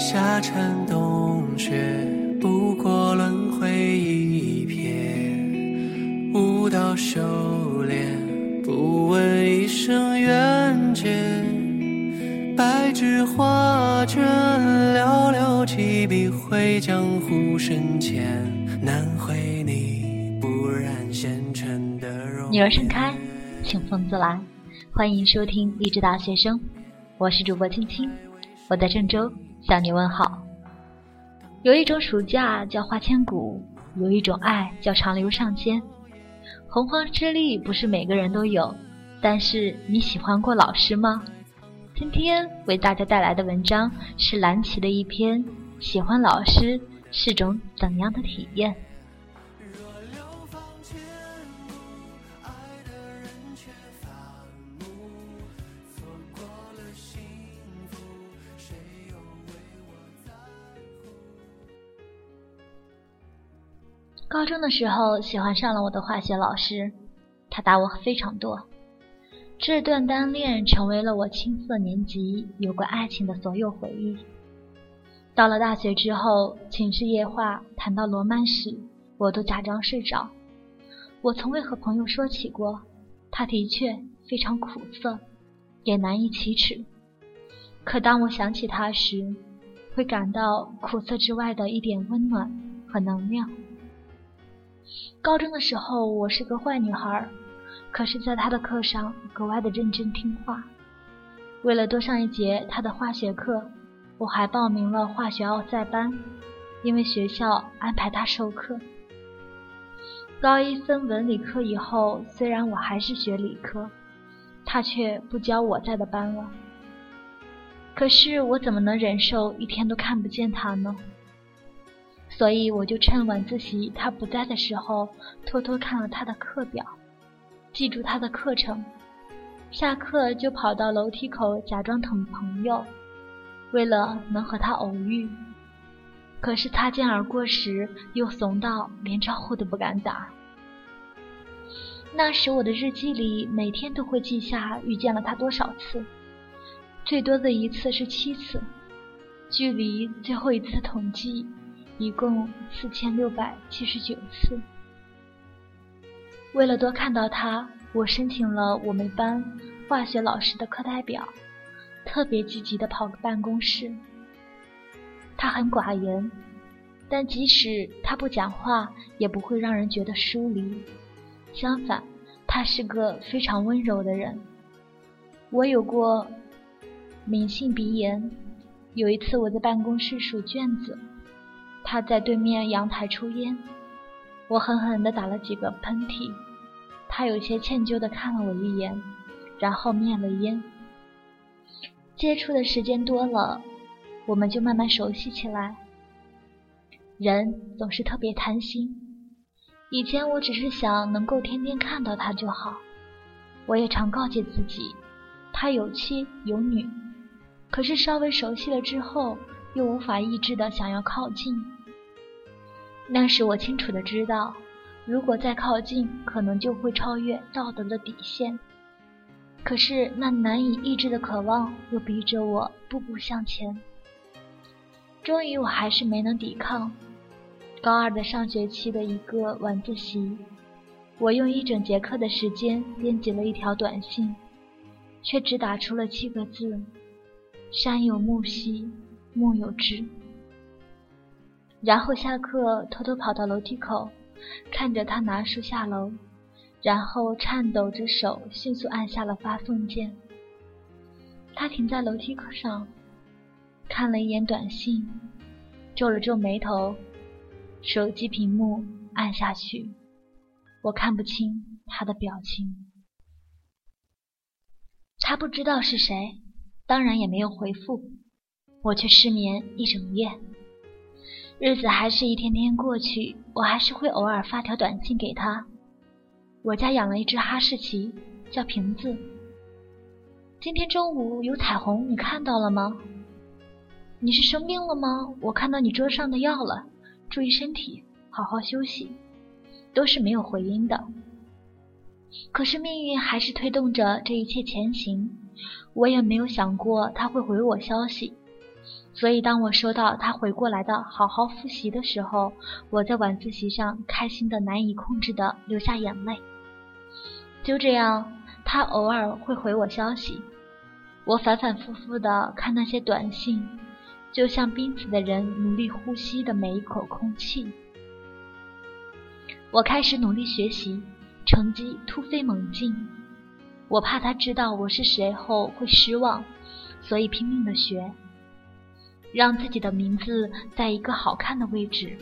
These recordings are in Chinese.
夏蝉冬雪，不过轮回一瞥。舞刀修炼，不问一生缘劫。白纸画卷，寥寥几笔绘江湖深浅。难绘你不染纤尘的容女儿盛开，清风自来。欢迎收听励志大学生，我是主播青青，我在郑州向你问好。有一种暑假叫花千骨，有一种爱叫长流上仙。洪荒之力不是每个人都有，但是你喜欢过老师吗？今天为大家带来的文章是蓝旗的一篇《喜欢老师是种怎样的体验》。高中的时候，喜欢上了我的化学老师，他打我非常多。这段单恋成为了我青涩年纪有过爱情的所有回忆。到了大学之后，寝室夜话谈到罗曼史，我都假装睡着。我从未和朋友说起过，他的确非常苦涩，也难以启齿。可当我想起他时，会感到苦涩之外的一点温暖和能量。高中的时候，我是个坏女孩。可是，在他的课上格外的认真听话。为了多上一节他的化学课，我还报名了化学奥赛班，因为学校安排他授课。高一分文理课以后，虽然我还是学理科，他却不教我在的班了。可是我怎么能忍受一天都看不见他呢？所以我就趁晚自习他不在的时候，偷偷看了他的课表。记住他的课程，下课就跑到楼梯口假装等朋友，为了能和他偶遇。可是擦肩而过时，又怂到连招呼都不敢打。那时我的日记里每天都会记下遇见了他多少次，最多的一次是七次，距离最后一次统计，一共四千六百七十九次。为了多看到他，我申请了我们班化学老师的课代表，特别积极的跑个办公室。他很寡言，但即使他不讲话，也不会让人觉得疏离。相反，他是个非常温柔的人。我有过敏性鼻炎，有一次我在办公室数卷子，他在对面阳台抽烟。我狠狠地打了几个喷嚏，他有些歉疚地看了我一眼，然后灭了烟。接触的时间多了，我们就慢慢熟悉起来。人总是特别贪心，以前我只是想能够天天看到他就好。我也常告诫自己，他有妻有女，可是稍微熟悉了之后，又无法抑制的想要靠近。那时我清楚的知道，如果再靠近，可能就会超越道德的底线。可是那难以抑制的渴望又逼着我步步向前。终于，我还是没能抵抗。高二的上学期的一个晚自习，我用一整节课的时间编辑了一条短信，却只打出了七个字：“山有木兮木有之。”然后下课，偷偷跑到楼梯口，看着他拿书下楼，然后颤抖着手迅速按下了发送键。他停在楼梯口上，看了一眼短信，皱了皱眉头，手机屏幕按下去，我看不清他的表情。他不知道是谁，当然也没有回复，我却失眠一整夜。日子还是一天天过去，我还是会偶尔发条短信给他。我家养了一只哈士奇，叫瓶子。今天中午有彩虹，你看到了吗？你是生病了吗？我看到你桌上的药了，注意身体，好好休息。都是没有回音的。可是命运还是推动着这一切前行，我也没有想过他会回我消息，所以当我收到他回过来的“好好复习”的时候，我在晚自习上开心的难以控制的流下眼泪。就这样，他偶尔会回我消息，我反反复复的看那些短信，就像濒死的人努力呼吸的每一口空气。我开始努力学习，成绩突飞猛进。我怕他知道我是谁后会失望，所以拼命的学，让自己的名字在一个好看的位置。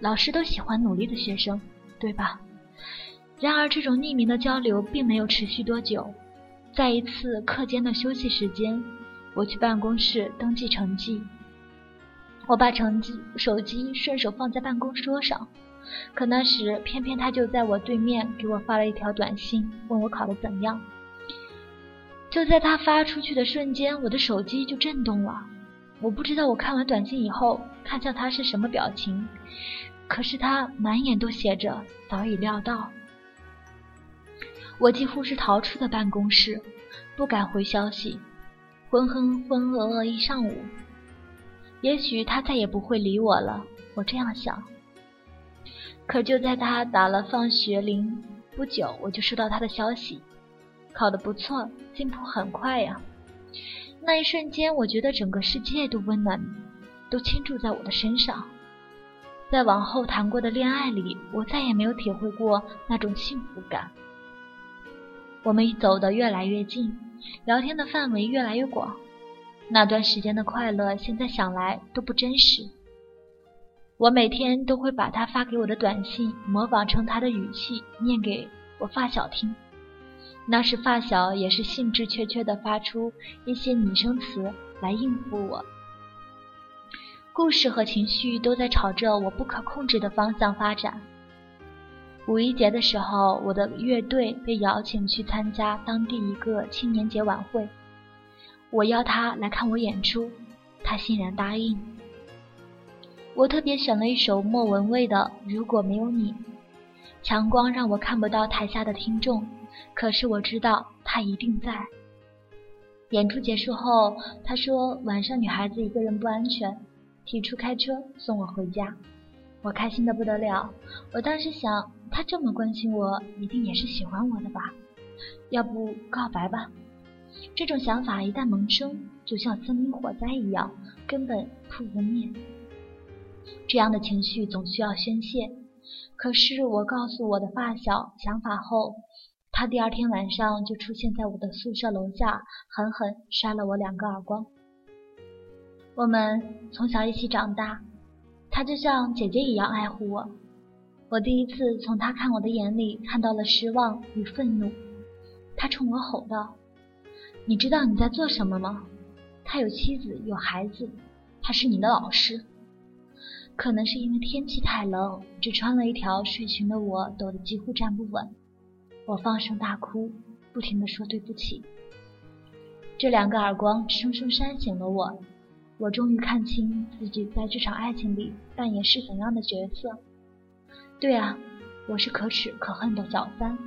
老师都喜欢努力的学生，对吧？然而，这种匿名的交流并没有持续多久。在一次课间的休息时间，我去办公室登记成绩。我把成绩手机顺手放在办公桌上。可那时，偏偏他就在我对面，给我发了一条短信，问我考得怎样。就在他发出去的瞬间，我的手机就震动了。我不知道我看完短信以后，看向他是什么表情，可是他满眼都写着早已料到。我几乎是逃出了办公室，不敢回消息，浑浑浑噩噩一上午。也许他再也不会理我了，我这样想。可就在他打了放学铃不久，我就收到他的消息，考得不错，进步很快呀。那一瞬间，我觉得整个世界都温暖，都倾注在我的身上。在往后谈过的恋爱里，我再也没有体会过那种幸福感。我们走得越来越近，聊天的范围越来越广，那段时间的快乐，现在想来都不真实。我每天都会把他发给我的短信模仿成他的语气念给我发小听，那时发小也是兴致缺缺地发出一些拟声词来应付我，故事和情绪都在朝着我不可控制的方向发展。五一节的时候，我的乐队被邀请去参加当地一个青年节晚会，我邀他来看我演出，他欣然答应。我特别选了一首莫文蔚的《如果没有你》，强光让我看不到台下的听众，可是我知道他一定在。演出结束后，他说晚上女孩子一个人不安全，提出开车送我回家。我开心的不得了。我当时想，他这么关心我，一定也是喜欢我的吧？要不告白吧？这种想法一旦萌生，就像森林火灾一样，根本扑不灭。这样的情绪总需要宣泄，可是我告诉我的发小想法后，他第二天晚上就出现在我的宿舍楼下，狠狠扇了我两个耳光。我们从小一起长大，他就像姐姐一样爱护我。我第一次从他看我的眼里看到了失望与愤怒。他冲我吼道：“你知道你在做什么吗？他有妻子有孩子，他是你的老师。”可能是因为天气太冷，只穿了一条睡裙的我抖得几乎站不稳。我放声大哭，不停地说对不起。这两个耳光生生扇醒了我，我终于看清自己在这场爱情里扮演是怎样的角色。对啊，我是可耻可恨的小三。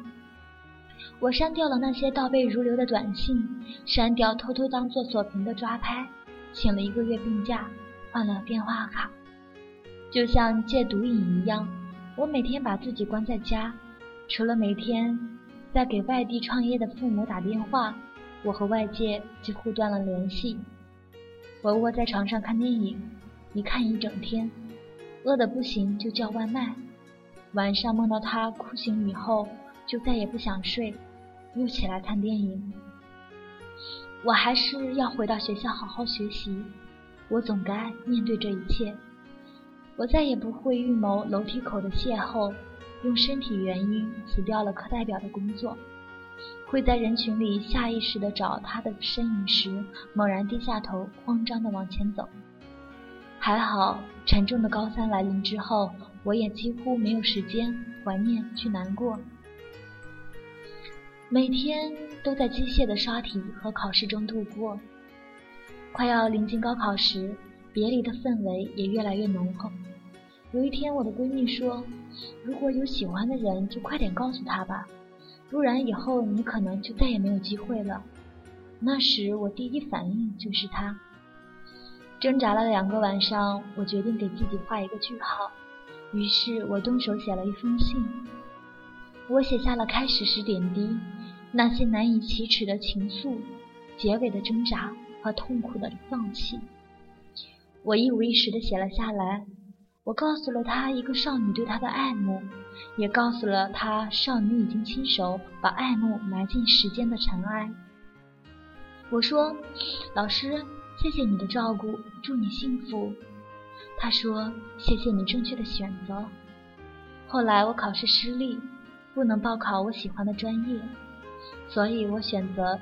我删掉了那些倒背如流的短信，删掉偷偷当做锁屏的抓拍，请了一个月病假，换了电话卡。就像戒毒瘾一样，我每天把自己关在家，除了每天在给外地创业的父母打电话，我和外界几乎断了联系。我窝在床上看电影，一看一整天，饿得不行就叫外卖。晚上梦到他哭醒以后，就再也不想睡，又起来看电影。我还是要回到学校好好学习，我总该面对这一切。我再也不会预谋楼梯口的邂逅，用身体原因辞掉了课代表的工作，会在人群里下意识地找他的身影时，猛然低下头，慌张地往前走。还好，沉重的高三来临之后，我也几乎没有时间怀念去难过，每天都在机械的刷题和考试中度过。快要临近高考时。别离的氛围也越来越浓厚。有一天，我的闺蜜说：“如果有喜欢的人，就快点告诉他吧，不然以后你可能就再也没有机会了。”那时，我第一反应就是他。挣扎了两个晚上，我决定给自己画一个句号。于是我动手写了一封信。我写下了开始时点滴，那些难以启齿的情愫，结尾的挣扎和痛苦的放弃。我一五一十的写了下来。我告诉了他一个少女对他的爱慕，也告诉了他少女已经亲手把爱慕埋进时间的尘埃。我说：“老师。”谢谢你的照顾，祝你幸福。他说：“谢谢你正确的选择。”后来我考试失利，不能报考我喜欢的专业，所以我选择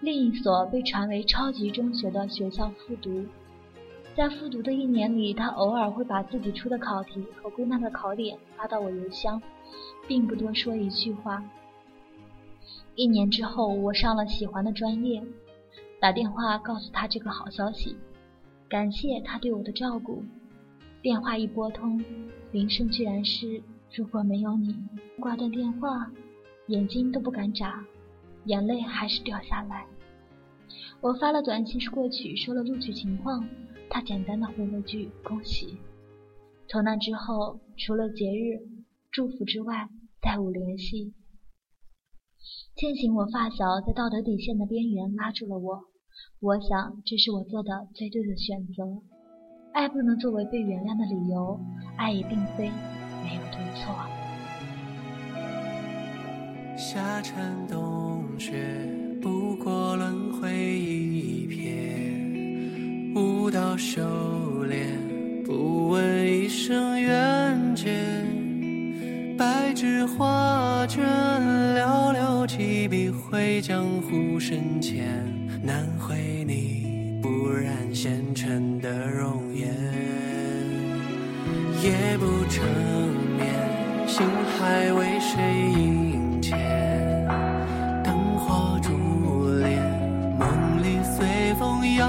另一所被传为超级中学的学校复读。在复读的一年里，他偶尔会把自己出的考题和归纳的考点发到我邮箱，并不多说一句话。一年之后，我上了喜欢的专业。打电话告诉他这个好消息，感谢他对我的照顾。电话一拨通，铃声居然是“如果没有你”。挂断电话，眼睛都不敢眨，眼泪还是掉下来。我发了短信过去，说了录取情况，他简单的回了句“恭喜”。从那之后，除了节日祝福之外，再无联系。庆幸我发小在道德底线的边缘拉住了我。我想，这是我做的最对的选择。爱不能作为被原谅的理由，爱也并非没有对错。夏蝉冬雪，不过轮回一；修炼，不问一生缘劫。白纸画卷，寥寥几笔绘江湖深浅。难绘你不染纤尘的容颜，夜不成眠，心还为谁萦牵？灯火烛帘，梦里随风摇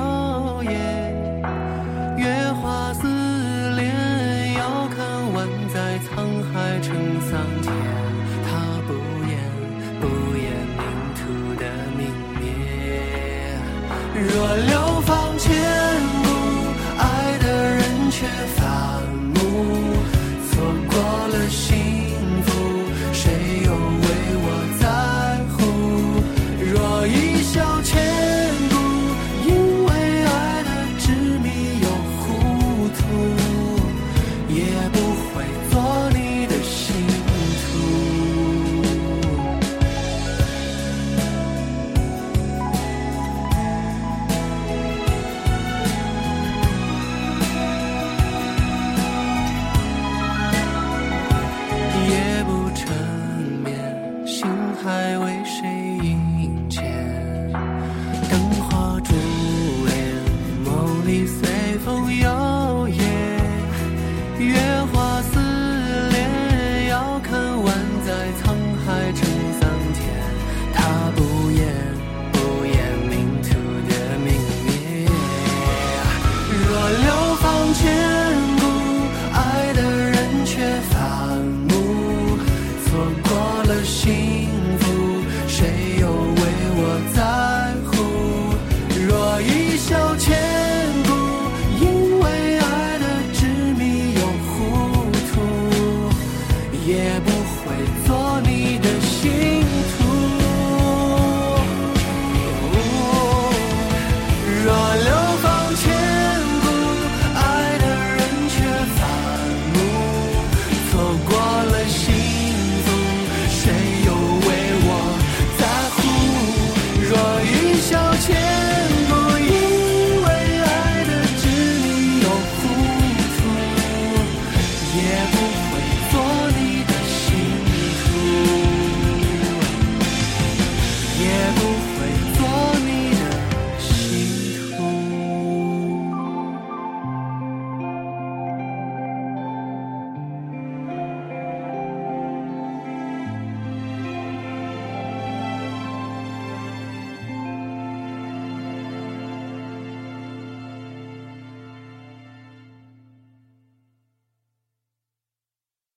却发